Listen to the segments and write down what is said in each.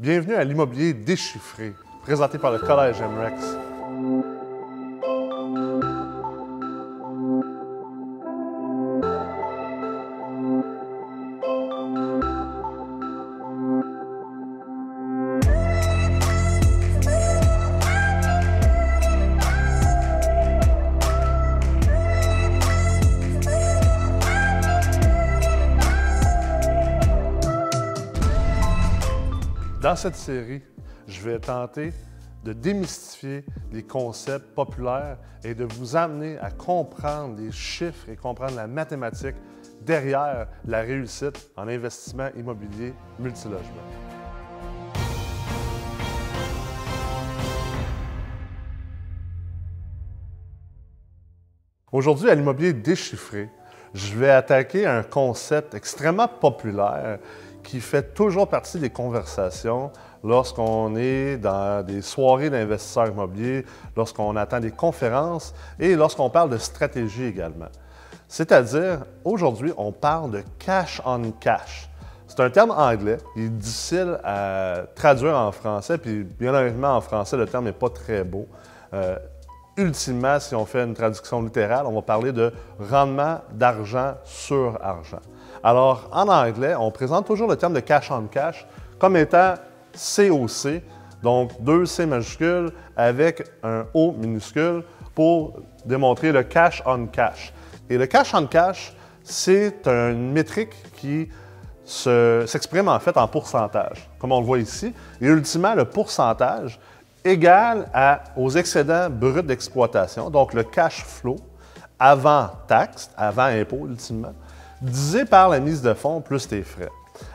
Bienvenue à l'immobilier déchiffré, présenté par le Collège MREX. Cette série, je vais tenter de démystifier les concepts populaires et de vous amener à comprendre les chiffres et comprendre la mathématique derrière la réussite en investissement immobilier multilogement. Aujourd'hui, à l'immobilier déchiffré, je vais attaquer un concept extrêmement populaire qui fait toujours partie des conversations lorsqu'on est dans des soirées d'investisseurs immobiliers, lorsqu'on attend des conférences et lorsqu'on parle de stratégie également. C'est-à-dire, aujourd'hui, on parle de cash on cash. C'est un terme anglais, il est difficile à traduire en français, puis bien honnêtement, en français, le terme n'est pas très beau. Euh, ultimement, si on fait une traduction littérale, on va parler de rendement d'argent sur argent. Alors, en anglais, on présente toujours le terme de cash on cash comme étant COC, donc deux C majuscules avec un O minuscule pour démontrer le cash on cash. Et le cash on cash, c'est une métrique qui s'exprime en fait en pourcentage, comme on le voit ici. Et ultimement, le pourcentage égal aux excédents bruts d'exploitation, donc le cash flow avant taxe, avant impôt ultimement, divisé par la mise de fonds plus tes frais.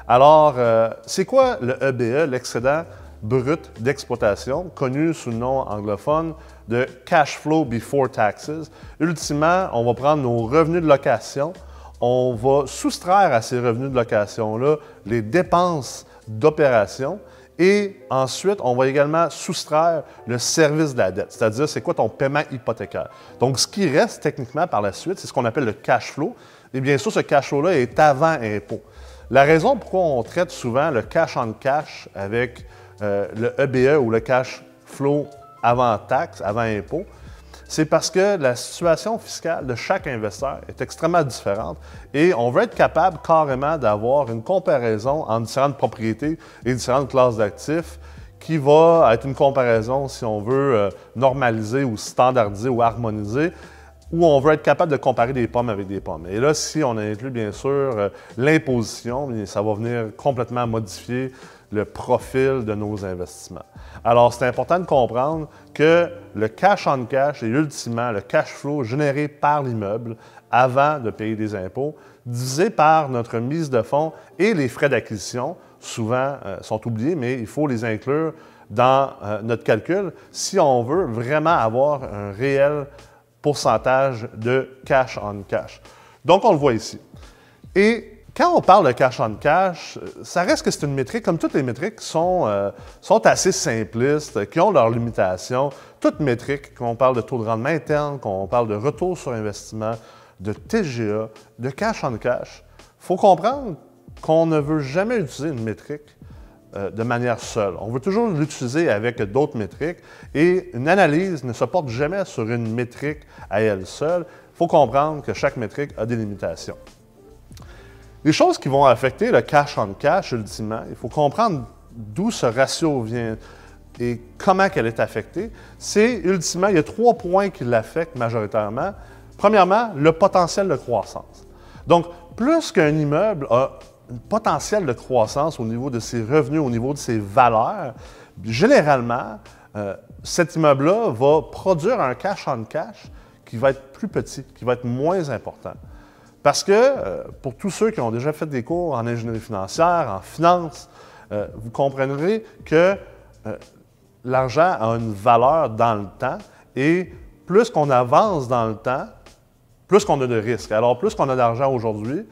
Alors, euh, c'est quoi le EBE, l'excédent brut d'exploitation, connu sous le nom anglophone de cash flow before taxes? Ultimement, on va prendre nos revenus de location, on va soustraire à ces revenus de location-là les dépenses d'opération et ensuite, on va également soustraire le service de la dette, c'est-à-dire c'est quoi ton paiement hypothécaire. Donc, ce qui reste techniquement par la suite, c'est ce qu'on appelle le cash flow. Et bien sûr, ce cash flow-là est avant impôt. La raison pourquoi on traite souvent le cash en cash avec euh, le EBE ou le cash flow avant taxe, avant impôt, c'est parce que la situation fiscale de chaque investisseur est extrêmement différente et on veut être capable carrément d'avoir une comparaison entre différentes propriétés et différentes classes d'actifs qui va être une comparaison, si on veut, euh, normaliser ou standardiser ou harmoniser où on veut être capable de comparer des pommes avec des pommes. Et là, si on inclut bien sûr euh, l'imposition, ça va venir complètement modifier le profil de nos investissements. Alors, c'est important de comprendre que le cash on cash est ultimement le cash flow généré par l'immeuble avant de payer des impôts, divisé par notre mise de fonds et les frais d'acquisition, souvent euh, sont oubliés, mais il faut les inclure dans euh, notre calcul si on veut vraiment avoir un réel de cash on cash. Donc, on le voit ici. Et quand on parle de cash on cash, ça reste que c'est une métrique, comme toutes les métriques, sont, euh, sont assez simplistes, qui ont leurs limitations. Toutes métriques, qu'on parle de taux de rendement interne, qu'on parle de retour sur investissement, de TGA, de cash on cash, il faut comprendre qu'on ne veut jamais utiliser une métrique euh, de manière seule. On veut toujours l'utiliser avec d'autres métriques et une analyse ne se porte jamais sur une métrique à elle seule. Il faut comprendre que chaque métrique a des limitations. Les choses qui vont affecter le cash on cash, ultimement, il faut comprendre d'où ce ratio vient et comment elle est affectée. C'est ultimement, il y a trois points qui l'affectent majoritairement. Premièrement, le potentiel de croissance. Donc, plus qu'un immeuble a potentiel de croissance au niveau de ses revenus, au niveau de ses valeurs, généralement, euh, cet immeuble-là va produire un cash on cash qui va être plus petit, qui va être moins important. Parce que euh, pour tous ceux qui ont déjà fait des cours en ingénierie financière, en finance, euh, vous comprendrez que l'argent a une valeur dans le temps et plus qu'on avance dans le temps, plus qu'on a de risques. Alors, plus qu'on a d'argent aujourd'hui,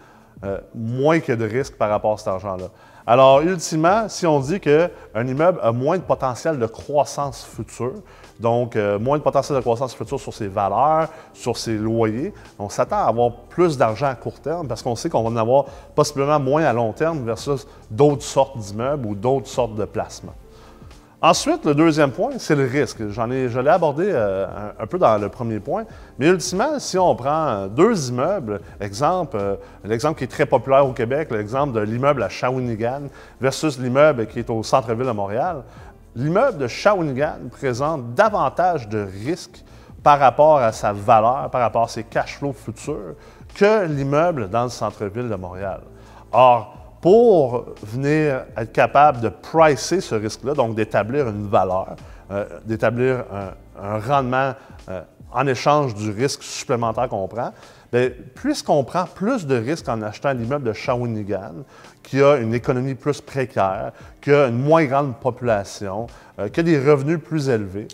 euh, moins que de risques par rapport à cet argent-là. Alors, ultimement, si on dit qu'un immeuble a moins de potentiel de croissance future, donc euh, moins de potentiel de croissance future sur ses valeurs, sur ses loyers, on s'attend à avoir plus d'argent à court terme parce qu'on sait qu'on va en avoir possiblement moins à long terme versus d'autres sortes d'immeubles ou d'autres sortes de placements. Ensuite, le deuxième point, c'est le risque. J'en ai, je l'ai abordé euh, un, peu dans le premier point, mais ultimement, si on prend deux immeubles, exemple, euh, l'exemple qui est très populaire au Québec, l'exemple de l'immeuble à Shawinigan versus l'immeuble qui est au centre-ville de Montréal, l'immeuble de Shawinigan présente davantage de risques par rapport à sa valeur, par rapport à ses cash flows futurs, que l'immeuble dans le centre-ville de Montréal. Or, pour venir être capable de pricer ce risque-là, donc d'établir une valeur, euh, d'établir un, rendement euh, en échange du risque supplémentaire qu'on prend, puisqu'on prend plus de risques en achetant l'immeuble de Shawinigan, qui a une économie plus précaire, qui a une moins grande population, euh, qui a des revenus plus élevés,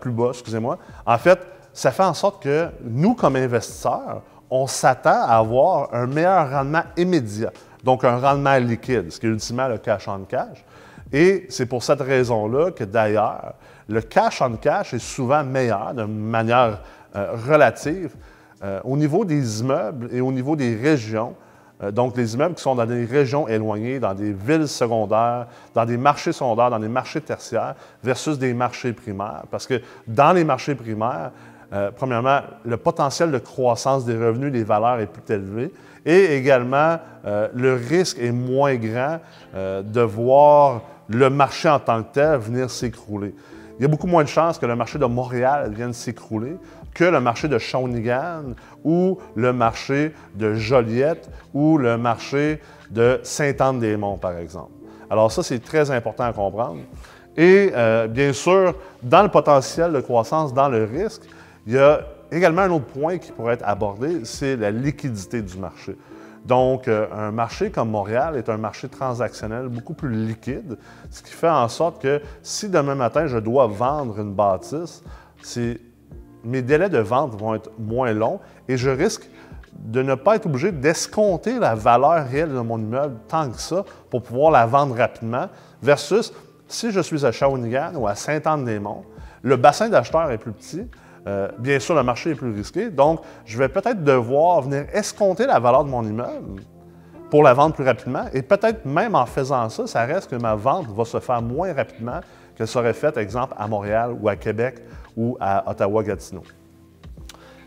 plus bas, excusez-moi, en fait, ça fait en sorte que nous, comme investisseurs, on s'attend à avoir un meilleur rendement immédiat donc un rendement liquide, ce qui est ultimement le cash on cash. Et c'est pour cette raison-là que d'ailleurs, le cash on cash est souvent meilleur de manière euh, relative euh, au niveau des immeubles et au niveau des régions. Euh, donc, les immeubles qui sont dans des régions éloignées, dans des villes secondaires, dans des marchés secondaires, dans des marchés tertiaires, versus des marchés primaires. Parce que dans les marchés primaires, premièrement, le potentiel de croissance des revenus, des valeurs est plus élevé. Et également, euh, le risque est moins grand euh, de voir le marché en tant que tel venir s'écrouler. Il y a beaucoup moins de chances que le marché de Montréal vienne s'écrouler que le marché de Shawinigan ou le marché de Joliette ou le marché de Sainte-Anne-des-Monts, par exemple. Alors ça, c'est très important à comprendre. Et euh, bien sûr, dans le potentiel de croissance, dans le risque, il y a également, un autre point qui pourrait être abordé, c'est la liquidité du marché. Donc, euh, un marché comme Montréal est un marché transactionnel beaucoup plus liquide, ce qui fait en sorte que si demain matin je dois vendre une bâtisse, mes délais de vente vont être moins longs et je risque de ne pas être obligé d'escompter la valeur réelle de mon immeuble tant que ça pour pouvoir la vendre rapidement, versus si je suis à Shawinigan ou à Sainte-Anne-des-Monts, le bassin d'acheteurs est plus petit, euh, bien sûr, le marché est plus risqué. Donc, je vais peut-être devoir venir escompter la valeur de mon immeuble pour la vendre plus rapidement. Et peut-être même en faisant ça, ça reste que ma vente va se faire moins rapidement qu'elle serait faite, exemple, à Montréal ou à Québec ou à Ottawa-Gatineau.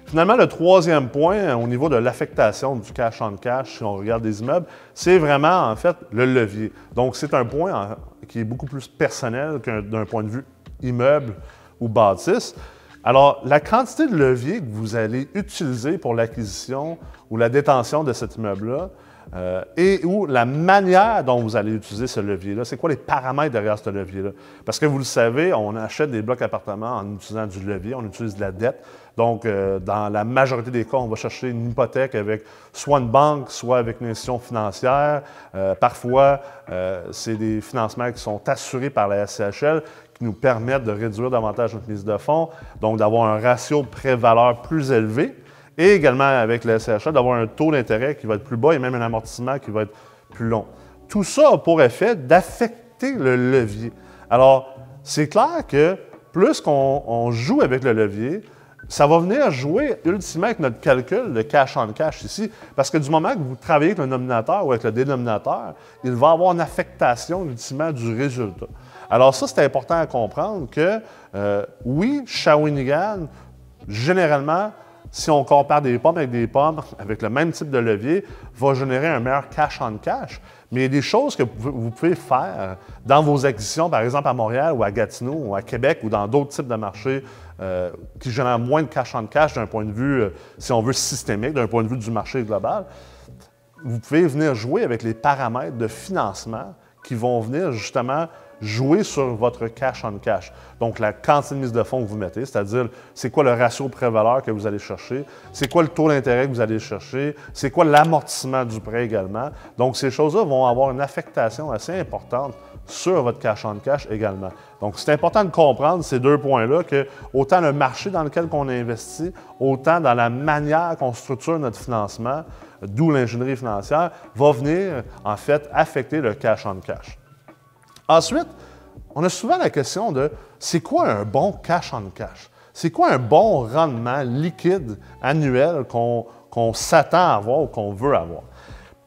Finalement, le troisième point au niveau de l'affectation du cash on cash, si on regarde des immeubles, c'est vraiment en fait le levier. Donc, c'est un point qui est beaucoup plus personnel qu'un d'un point de vue immeuble ou bâtisse. Alors, la quantité de levier que vous allez utiliser pour l'acquisition ou la détention de cet immeuble-là, euh, et ou la manière dont vous allez utiliser ce levier-là. C'est quoi les paramètres derrière ce levier-là? Parce que vous le savez, on achète des blocs appartements en utilisant du levier, on utilise de la dette. Donc, euh, dans la majorité des cas, on va chercher une hypothèque avec soit une banque, soit avec une institution financière. Euh, parfois, c'est des financements qui sont assurés par la SCHL nous permettent de réduire davantage notre mise de fonds, donc d'avoir un ratio prêt-valeur plus élevé, et également avec le SCHA, d'avoir un taux d'intérêt qui va être plus bas et même un amortissement qui va être plus long. Tout ça a pour effet d'affecter le levier. Alors, c'est clair que plus qu'on joue avec le levier, ça va venir jouer ultimement avec notre calcul de cash en cash ici, parce que du moment que vous travaillez avec le nominateur ou avec le dénominateur, il va avoir une affectation ultimement du résultat. Alors ça, c'est important à comprendre que euh, oui, Shawinigan, généralement, si on compare des pommes avec des pommes avec le même type de levier, va générer un meilleur cash on cash. Mais il y a des choses que vous pouvez faire dans vos acquisitions, par exemple à Montréal ou à Gatineau ou à Québec ou dans d'autres types de marchés euh, qui génèrent moins de cash on cash d'un point de vue, euh, si on veut, systémique, d'un point de vue du marché global. Vous pouvez venir jouer avec les paramètres de financement qui vont venir justement jouer sur votre cash on cash. Donc, la quantité de mise de fonds que vous mettez, c'est-à-dire c'est quoi le ratio prêt-valeur que vous allez chercher, c'est quoi le taux d'intérêt que vous allez chercher, c'est quoi l'amortissement du prêt également. Donc, ces choses-là vont avoir une affectation assez importante sur votre cash on cash également. Donc, c'est important de comprendre ces deux points-là, que autant le marché dans lequel on investit, autant dans la manière qu'on structure notre financement, d'où l'ingénierie financière, va venir en fait affecter le cash on cash. Ensuite, on a souvent la question de c'est quoi un bon cash on cash? C'est quoi un bon rendement liquide annuel qu'on s'attend à avoir ou qu'on veut avoir?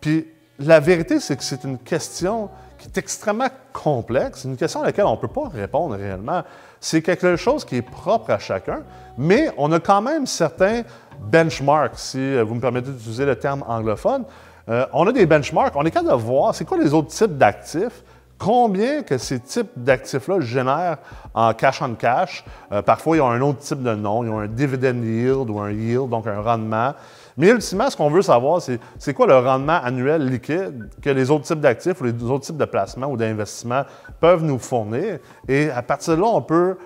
Puis la vérité, c'est que c'est une question qui est extrêmement complexe, une question à laquelle on ne peut pas répondre réellement. C'est quelque chose qui est propre à chacun, mais on a quand même certains benchmarks, si vous me permettez d'utiliser le terme anglophone. Euh, on a des benchmarks, on est capable de voir c'est quoi les autres types d'actifs, combien que ces types d'actifs-là génèrent en cash on cash? Euh, parfois, ils ont un autre type de nom, ils ont un dividend yield ou un yield, donc un rendement. Mais ultimement, ce qu'on veut savoir, c'est c'est quoi le rendement annuel liquide que les autres types d'actifs ou les autres types de placements ou d'investissements peuvent nous fournir? Et à partir de là, on peut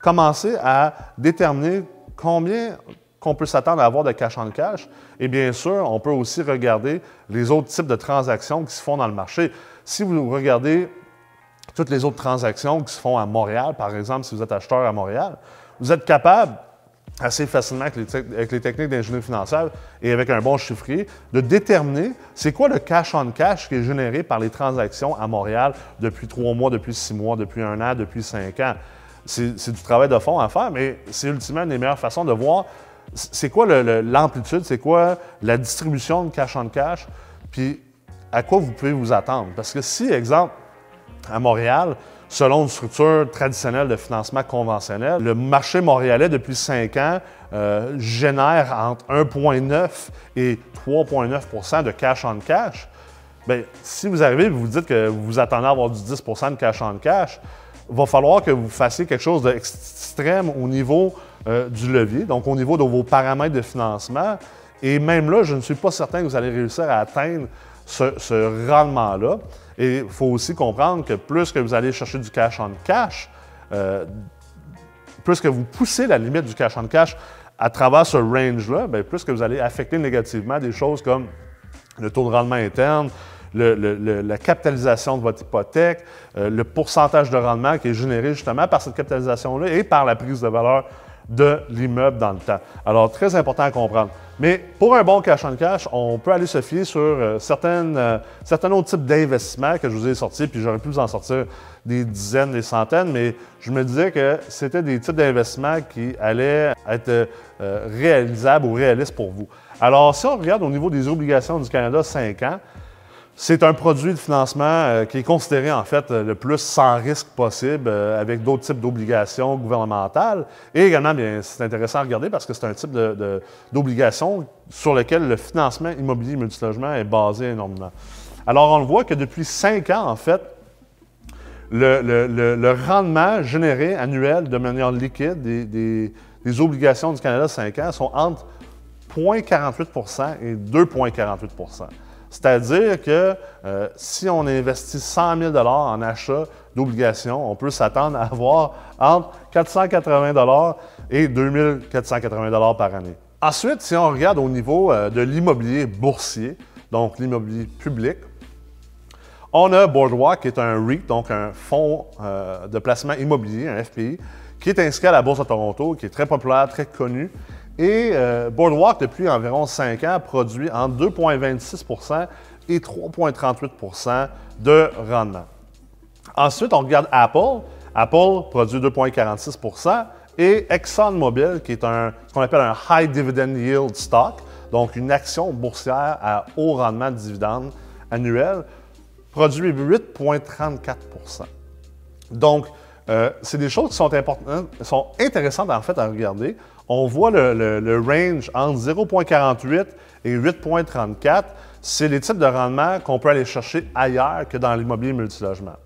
commencer à déterminer combien qu'on peut s'attendre à avoir de cash en cash. Et bien sûr, on peut aussi regarder les autres types de transactions qui se font dans le marché. Si vous regardez toutes les autres transactions qui se font à Montréal, par exemple, si vous êtes acheteur à Montréal, vous êtes capable assez facilement avec les, techniques d'ingénierie financière et avec un bon chiffrier, de déterminer c'est quoi le cash on cash qui est généré par les transactions à Montréal depuis trois mois, depuis six mois, depuis un an, depuis cinq ans. C'est du travail de fond à faire, mais c'est ultimement une des meilleures façons de voir c'est quoi l'amplitude, c'est quoi la distribution de cash on cash, puis à quoi vous pouvez vous attendre? Parce que si, exemple, à Montréal, selon une structure traditionnelle de financement conventionnel. Le marché montréalais, depuis cinq ans, euh, génère entre 1,9 et 3,9% de cash on cash. Bien, si vous arrivez et vous dites que vous attendez à avoir du 10% de cash on cash, il va falloir que vous fassiez quelque chose d'extrême au niveau euh, du levier, donc au niveau de vos paramètres de financement. Et même là, je ne suis pas certain que vous allez réussir à atteindre ce, rendement-là. Et il faut aussi comprendre que plus que vous allez chercher du cash en cash, euh, plus que vous poussez la limite du cash en cash à travers ce range-là, ben, plus que vous allez affecter négativement des choses comme le taux de rendement interne, la capitalisation de votre hypothèque, euh, le pourcentage de rendement qui est généré justement par cette capitalisation-là et par la prise de valeur de l'immeuble dans le temps. Alors, très important à comprendre. Mais pour un bon cash on cash, on peut aller se fier sur euh, euh, certains autres types d'investissements que je vous ai sortis, puis j'aurais pu vous en sortir des dizaines, des centaines, mais je me disais que c'était des types d'investissements qui allaient être euh, réalisables ou réalistes pour vous. Alors, si on regarde au niveau des obligations du Canada 5 ans, c'est un produit de financement euh, qui est considéré en fait le plus sans risque possible euh, avec d'autres types d'obligations gouvernementales. Et également, bien, c'est intéressant à regarder parce que c'est un type d'obligation sur lequel le financement immobilier multilogement est basé énormément. Alors, on le voit que depuis cinq ans, en fait, le, rendement généré annuel de manière liquide des, des obligations du Canada 5 ans sont entre 0,48% et 2,48 c'est-à-dire que euh, si on investit 100 000 en achat d'obligations, on peut s'attendre à avoir entre 480 et 2 480 par année. Ensuite, si on regarde au niveau euh, de l'immobilier boursier, donc l'immobilier public, on a Boardwalk, qui est un REIT, donc un fonds euh, de placement immobilier, un FPI, qui est inscrit à la Bourse de Toronto, qui est très populaire, très connu, et euh, Boardwalk, depuis environ 5 ans, produit entre 2,26% et 3,38% de rendement. Ensuite, on regarde Apple. Apple produit 2,46% et ExxonMobil, qui est ce qu'on appelle un High Dividend Yield Stock, donc une action boursière à haut rendement de dividendes annuel, produit 8,34% Donc, euh, c'est des choses qui sont, sont intéressantes en fait à regarder on voit le, range entre 0,48 et 8,34. C'est les types de rendements qu'on peut aller chercher ailleurs que dans l'immobilier multilogement.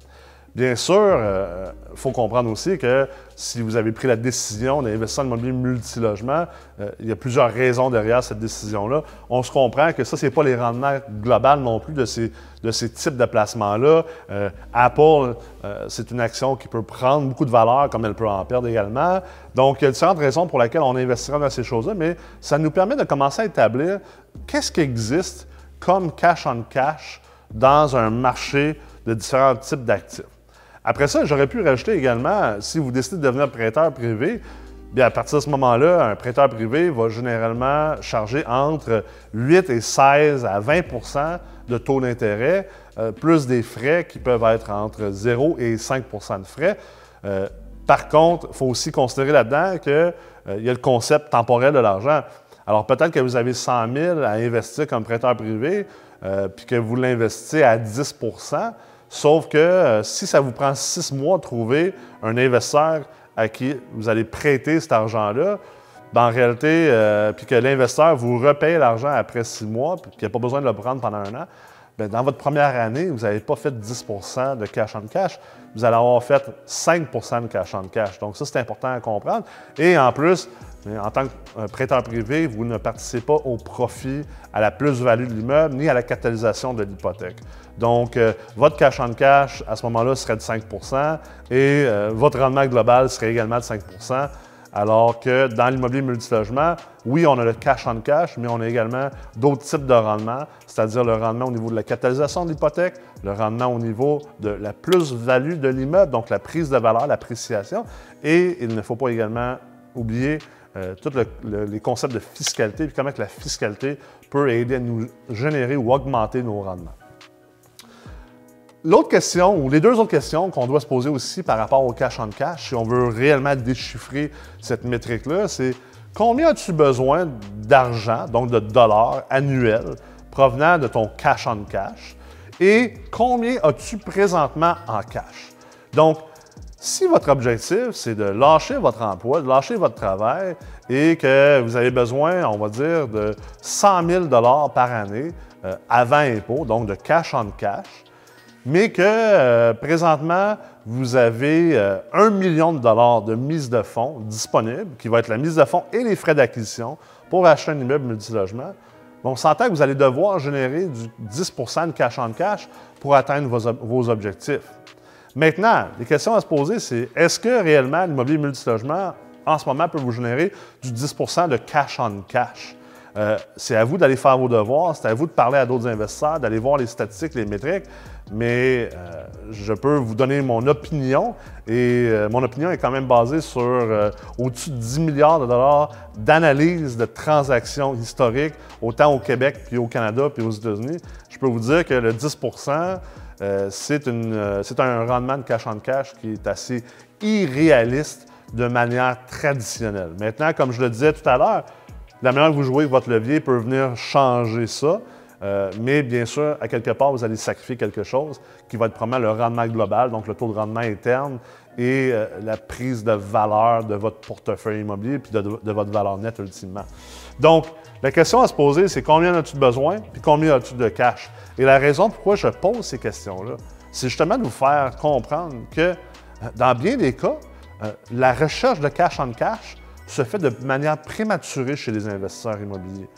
Bien sûr, il euh, faut comprendre aussi que si vous avez pris la décision d'investir en immobilier multilogement, euh, il y a plusieurs raisons derrière cette décision-là. On se comprend que ça, ce n'est pas les rendements globaux non plus de ces, de ces types de placements-là. Euh, Apple, c'est une action qui peut prendre beaucoup de valeur comme elle peut en perdre également. Donc, il y a différentes raisons pour lesquelles on investira dans ces choses-là, mais ça nous permet de commencer à établir qu'est-ce qui existe comme cash on cash dans un marché de différents types d'actifs. Après ça, j'aurais pu rajouter également, si vous décidez de devenir prêteur privé, Bien, à partir de ce moment-là, un prêteur privé va généralement charger entre 8 et 16 à 20% de taux d'intérêt, euh, plus des frais qui peuvent être entre 0 et 5% de frais. Euh, par contre, il faut aussi considérer là-dedans qu'il euh, y a le concept temporel de l'argent. Alors peut-être que vous avez 100 000 à investir comme prêteur privé, puis que vous l'investissez à 10 sauf que si ça vous prend six mois de trouver un investisseur à qui vous allez prêter cet argent-là, ben, en réalité, puis que l'investisseur vous repaye l'argent après six mois, puis qu'il n'y a pas besoin de le prendre pendant un an, ben, dans votre première année, vous n'avez pas fait 10% de cash on cash, vous allez avoir fait 5% de cash on cash. Donc ça, c'est important à comprendre. Et en plus, en tant que prêteur privé, vous ne participez pas au profit, à la plus-value de l'immeuble, ni à la capitalisation de l'hypothèque. Donc, euh, votre cash on cash, à ce moment-là, serait de 5% et euh, votre rendement global serait également de 5% alors que dans l'immobilier multilogement, oui, on a le cash on cash, mais on a également d'autres types de rendements, c'est-à-dire le rendement au niveau de la capitalisation de l'hypothèque, le rendement au niveau de la plus-value de l'immeuble, donc la prise de valeur, l'appréciation. Et il ne faut pas également oublier euh, tous les concepts de fiscalité et comment que la fiscalité peut aider à nous générer ou augmenter nos rendements. L'autre question, ou les deux autres questions qu'on doit se poser aussi par rapport au cash on cash, si on veut réellement déchiffrer cette métrique-là, c'est combien as-tu besoin d'argent, donc de dollars annuels, provenant de ton cash on cash, et combien as-tu présentement en cash? Donc, si votre objectif, c'est de lâcher votre emploi, de lâcher votre travail et que vous avez besoin, on va dire, de 100 000 par année euh, avant impôt, donc de cash on cash, mais que euh, présentement, vous avez euh, un million de dollars de mise de fonds disponible, qui va être la mise de fonds et les frais d'acquisition pour acheter un immeuble multilogement. on s'entend que vous allez devoir générer du 10% de cash en cash pour atteindre vos, objectifs. Maintenant, les questions à se poser, c'est est-ce que réellement l'immobilier multilogement, en ce moment, peut vous générer du 10% de cash en cash? Euh, c'est à vous d'aller faire vos devoirs, c'est à vous de parler à d'autres investisseurs, d'aller voir les statistiques, les métriques, mais euh, je peux vous donner mon opinion et euh, mon opinion est quand même basée sur au-dessus de 10 milliards de dollars d'analyse de transactions historiques, autant au Québec puis au Canada puis aux États-Unis. Je peux vous dire que le 10% c'est un rendement de cash en cash qui est assez irréaliste de manière traditionnelle. Maintenant, comme je le disais tout à l'heure, la manière que vous jouez votre levier peut venir changer ça. Euh, mais bien sûr, à quelque part, vous allez sacrifier quelque chose qui va être probablement le rendement global, donc le taux de rendement interne et euh, la prise de valeur de votre portefeuille immobilier puis de, votre valeur nette ultimement. Donc, la question à se poser, c'est combien as-tu besoin puis combien as-tu de cash? Et la raison pourquoi je pose ces questions-là, c'est justement de vous faire comprendre que euh, dans bien des cas, la recherche de cash en cash se fait de manière prématurée chez les investisseurs immobiliers.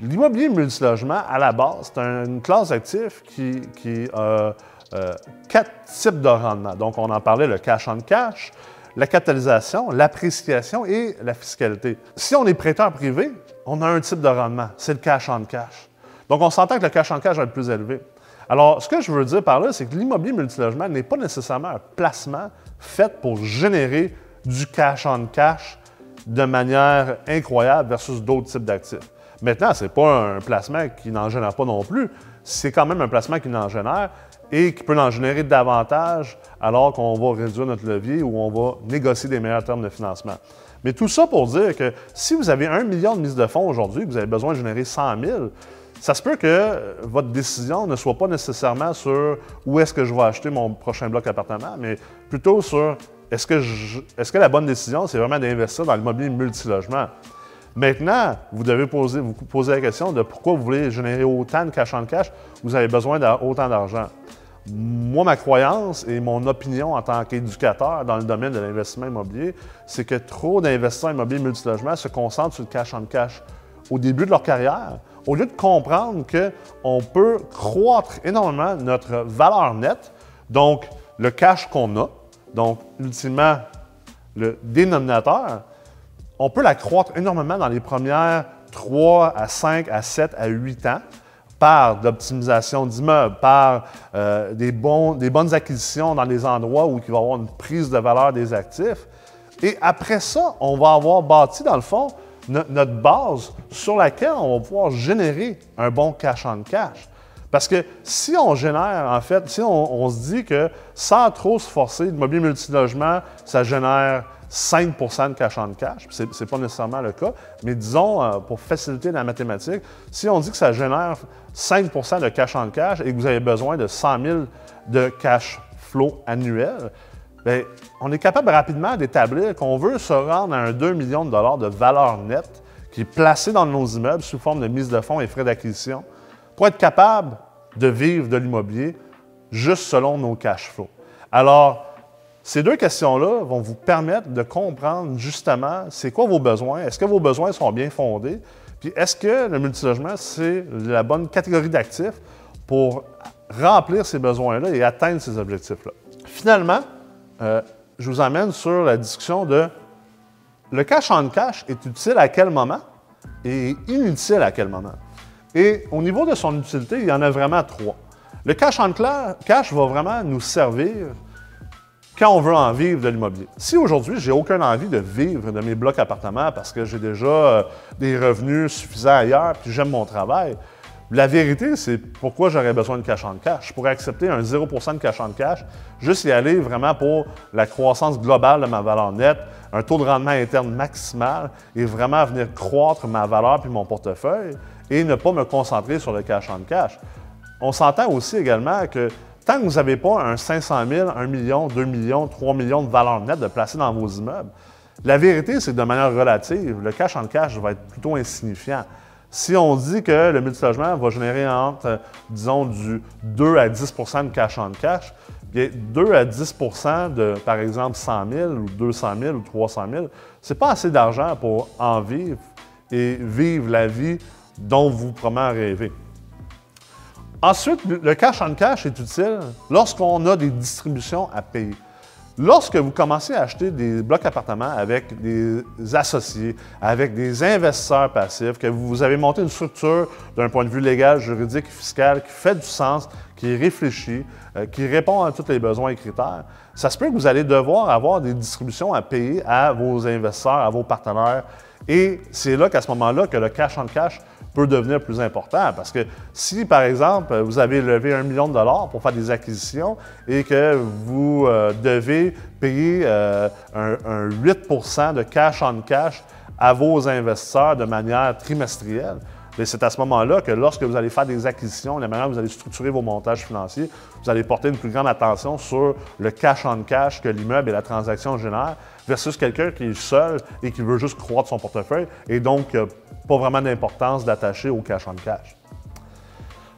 L'immobilier multilogement, à la base, c'est une classe d'actifs qui, a euh, quatre types de rendement. Donc, on en parlait, le cash on cash, la capitalisation, l'appréciation et la fiscalité. Si on est prêteur privé, on a un type de rendement, c'est le cash on cash. Donc, on s'entend que le cash on cash va être plus élevé. Alors, ce que je veux dire par là, c'est que l'immobilier multilogement n'est pas nécessairement un placement fait pour générer du cash on cash de manière incroyable versus d'autres types d'actifs. Maintenant, ce n'est pas un placement qui n'en génère pas non plus. C'est quand même un placement qui n'en génère et qui peut en générer davantage alors qu'on va réduire notre levier ou on va négocier des meilleurs termes de financement. Mais tout ça pour dire que si vous avez un million de mise de fonds aujourd'hui, que vous avez besoin de générer 100 000, ça se peut que votre décision ne soit pas nécessairement sur où est-ce que je vais acheter mon prochain bloc appartement, mais plutôt sur est-ce que, la bonne décision, c'est vraiment d'investir dans l'immobilier multilogement? Maintenant, vous devez poser, vous poser la question de pourquoi vous voulez générer autant de cash en cash, vous avez besoin d'autant d'argent. Moi, ma croyance et mon opinion en tant qu'éducateur dans le domaine de l'investissement immobilier, c'est que trop d'investisseurs immobiliers multilogement se concentrent sur le cash en cash au début de leur carrière, au lieu de comprendre qu'on peut croître énormément notre valeur nette, donc le cash qu'on a, donc, ultimement, le dénominateur, on peut l'accroître énormément dans les premières 3 à 5 à 7 à 8 ans par l'optimisation d'immeubles, par euh, des, bonnes acquisitions dans les endroits où il va y avoir une prise de valeur des actifs. Et après ça, on va avoir bâti, dans le fond, notre base sur laquelle on va pouvoir générer un bon cash on cash. Parce que si on génère, en fait, si on, se dit que sans trop se forcer, l'immobilier multilogement, ça génère 5% de cash on cash, ce n'est pas nécessairement le cas, mais disons, euh, pour faciliter la mathématique, si on dit que ça génère 5% de cash on cash et que vous avez besoin de 100 000 de cash flow annuel, bien, on est capable rapidement d'établir qu'on veut se rendre à un 2 millions de dollars de valeur nette qui est placé dans nos immeubles sous forme de mise de fonds et frais d'acquisition être capable de vivre de l'immobilier juste selon nos cash flows. Alors, ces deux questions-là vont vous permettre de comprendre justement c'est quoi vos besoins, est-ce que vos besoins sont bien fondés, puis est-ce que le multilogement, c'est la bonne catégorie d'actifs pour remplir ces besoins-là et atteindre ces objectifs-là. Finalement, euh, je vous amène sur la discussion de le cash en cash est utile à quel moment et inutile à quel moment? Et au niveau de son utilité, il y en a vraiment trois. Le cash en cash va vraiment nous servir quand on veut en vivre de l'immobilier. Si aujourd'hui, j'ai aucune envie de vivre de mes blocs appartements parce que j'ai déjà euh, des revenus suffisants ailleurs puis j'aime mon travail, la vérité, c'est pourquoi j'aurais besoin de cash en cash. Je pourrais accepter un 0% de cash en cash, juste y aller vraiment pour la croissance globale de ma valeur nette, un taux de rendement interne maximal et vraiment venir croître ma valeur puis mon portefeuille et ne pas me concentrer sur le cash en cash. On s'entend aussi également que tant que vous n'avez pas un 500 000, 1 million, 2 millions, 3 millions de valeur nette de placer dans vos immeubles, la vérité, c'est que de manière relative, le cash en cash va être plutôt insignifiant. Si on dit que le multilogement va générer entre, disons, du 2 à 10% de cash en cash, bien, 2 à 10% de, par exemple, 100 000 ou 200 000 ou 300 000, ce n'est pas assez d'argent pour en vivre et vivre la vie dont vous promet rêver. Ensuite, le cash en cash est utile lorsqu'on a des distributions à payer. Lorsque vous commencez à acheter des blocs appartements avec des associés, avec des investisseurs passifs, que vous avez monté une structure d'un point de vue légal, juridique, fiscal qui fait du sens, qui est réfléchi, euh, qui répond à tous les besoins et critères, ça se peut que vous allez devoir avoir des distributions à payer à vos investisseurs, à vos partenaires. Et c'est là qu'à ce moment-là que le cash en cash peut devenir plus important. Parce que si, par exemple, vous avez levé un million de dollars pour faire des acquisitions et que vous euh, devez payer euh, un, 8% de cash on cash à vos investisseurs de manière trimestrielle, c'est à ce moment-là que lorsque vous allez faire des acquisitions, la manière dont vous allez structurer vos montages financiers, vous allez porter une plus grande attention sur le cash on cash que l'immeuble et la transaction génèrent versus quelqu'un qui est seul et qui veut juste croître son portefeuille et donc euh, pas vraiment d'importance d'attacher au cash on cash.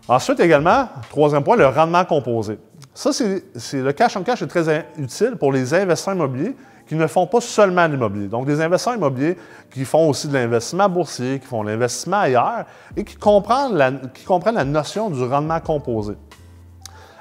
Ensuite, également, troisième point, le rendement composé. Ça, c'est le cash on cash est très utile pour les investisseurs immobiliers qui ne font pas seulement l'immobilier. Donc, des investisseurs immobiliers qui font aussi de l'investissement boursier, qui font l'investissement ailleurs et qui comprennent, la, qui comprennent la notion du rendement composé.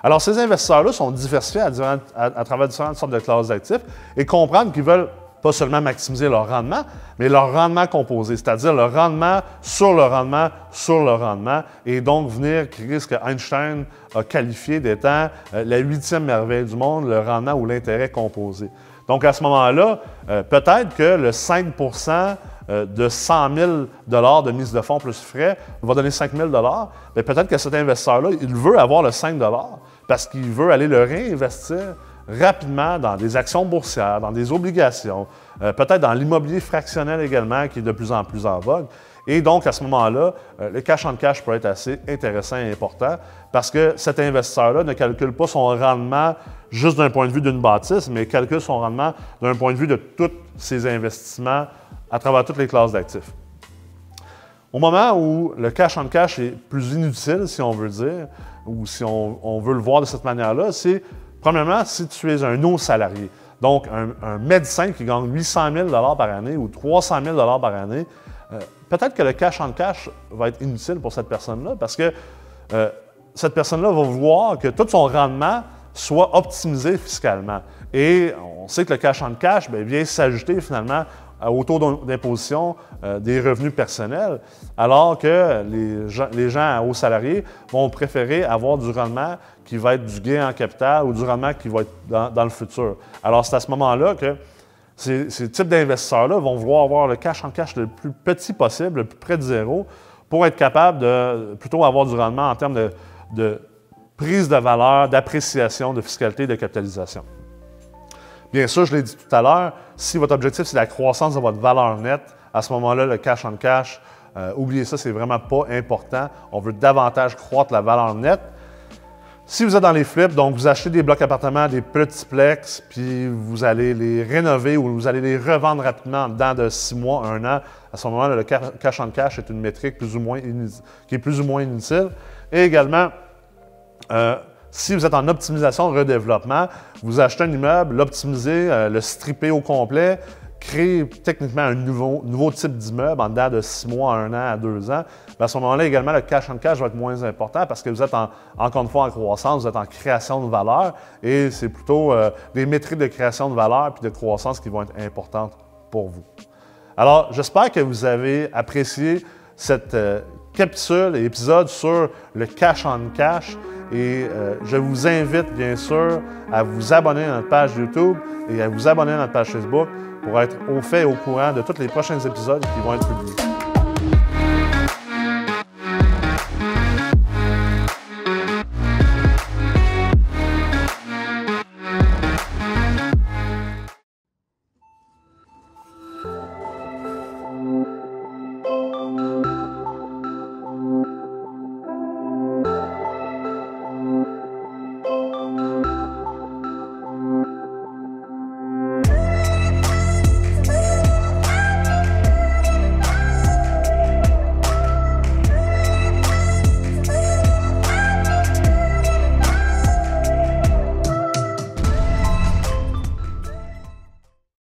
Alors, ces investisseurs-là sont diversifiés à, travers différentes sortes de classes d'actifs et comprennent qu'ils veulent pas seulement maximiser leur rendement, mais leur rendement composé, c'est-à-dire le rendement sur le rendement sur le rendement, et donc venir créer ce que Einstein a qualifié d'étant euh, la huitième merveille du monde, le rendement ou l'intérêt composé. Donc, à ce moment-là, euh, peut-être que le 5% euh, de 100 000 de mise de fonds plus frais va donner 5 000 mais peut-être que cet investisseur-là, il veut avoir le 5 parce qu'il veut aller le réinvestir rapidement dans des actions boursières, dans des obligations, euh, peut-être dans l'immobilier fractionnel également, qui est de plus en plus en vogue. Et donc, à ce moment-là, euh, le cash en cash peut être assez intéressant et important parce que cet investisseur-là ne calcule pas son rendement juste d'un point de vue d'une bâtisse, mais calcule son rendement d'un point de vue de tous ses investissements à travers toutes les classes d'actifs. Au moment où le cash en cash est plus inutile, si on veut dire, ou si on, veut le voir de cette manière-là, c'est, premièrement, si tu es un non salarié. Donc, un, médecin qui gagne 800 000 par année ou 300 000 par année, euh, peut-être que le cash en cash va être inutile pour cette personne-là parce que euh, cette personne-là va vouloir que tout son rendement soit optimisé fiscalement. Et on sait que le cash en cash bien, vient s'ajouter finalement au taux d'imposition euh, des revenus personnels, alors que les gens, les gens hauts salariés vont préférer avoir du rendement qui va être du gain en capital ou du rendement qui va être dans, le futur. Alors, c'est à ce moment-là que ces, types d'investisseurs-là vont vouloir avoir le cash en cash le plus petit possible, le plus près de zéro, pour être capable de plutôt avoir du rendement en termes de, prise de valeur, d'appréciation, de fiscalité, de capitalisation. Bien sûr, je l'ai dit tout à l'heure, si votre objectif c'est la croissance de votre valeur nette, à ce moment-là, le cash en cash, euh, oubliez ça, c'est vraiment pas important. On veut davantage croître la valeur nette. Si vous êtes dans les flips, donc vous achetez des blocs appartements, des petits plex, puis vous allez les rénover ou vous allez les revendre rapidement dans de six mois, un an, à ce moment-là, le cash en cash est une métrique plus ou moins qui est plus ou moins inutile. Et également, euh, si vous êtes en optimisation redéveloppement, vous achetez un immeuble, l'optimisez, euh, le stripper au complet, créer techniquement un nouveau, type d'immeuble en dedans de six mois, un an, à deux ans, à ce moment-là, également, le cash en cash va être moins important parce que vous êtes encore une fois en croissance, vous êtes en création de valeur et c'est plutôt euh, des métriques de création de valeur puis de croissance qui vont être importantes pour vous. Alors, j'espère que vous avez apprécié cette euh, capsule et épisode sur le cash en cash. Et euh, je vous invite bien sûr à vous abonner à notre page YouTube et à vous abonner à notre page Facebook pour être au fait et au courant de tous les prochains épisodes qui vont être publiés.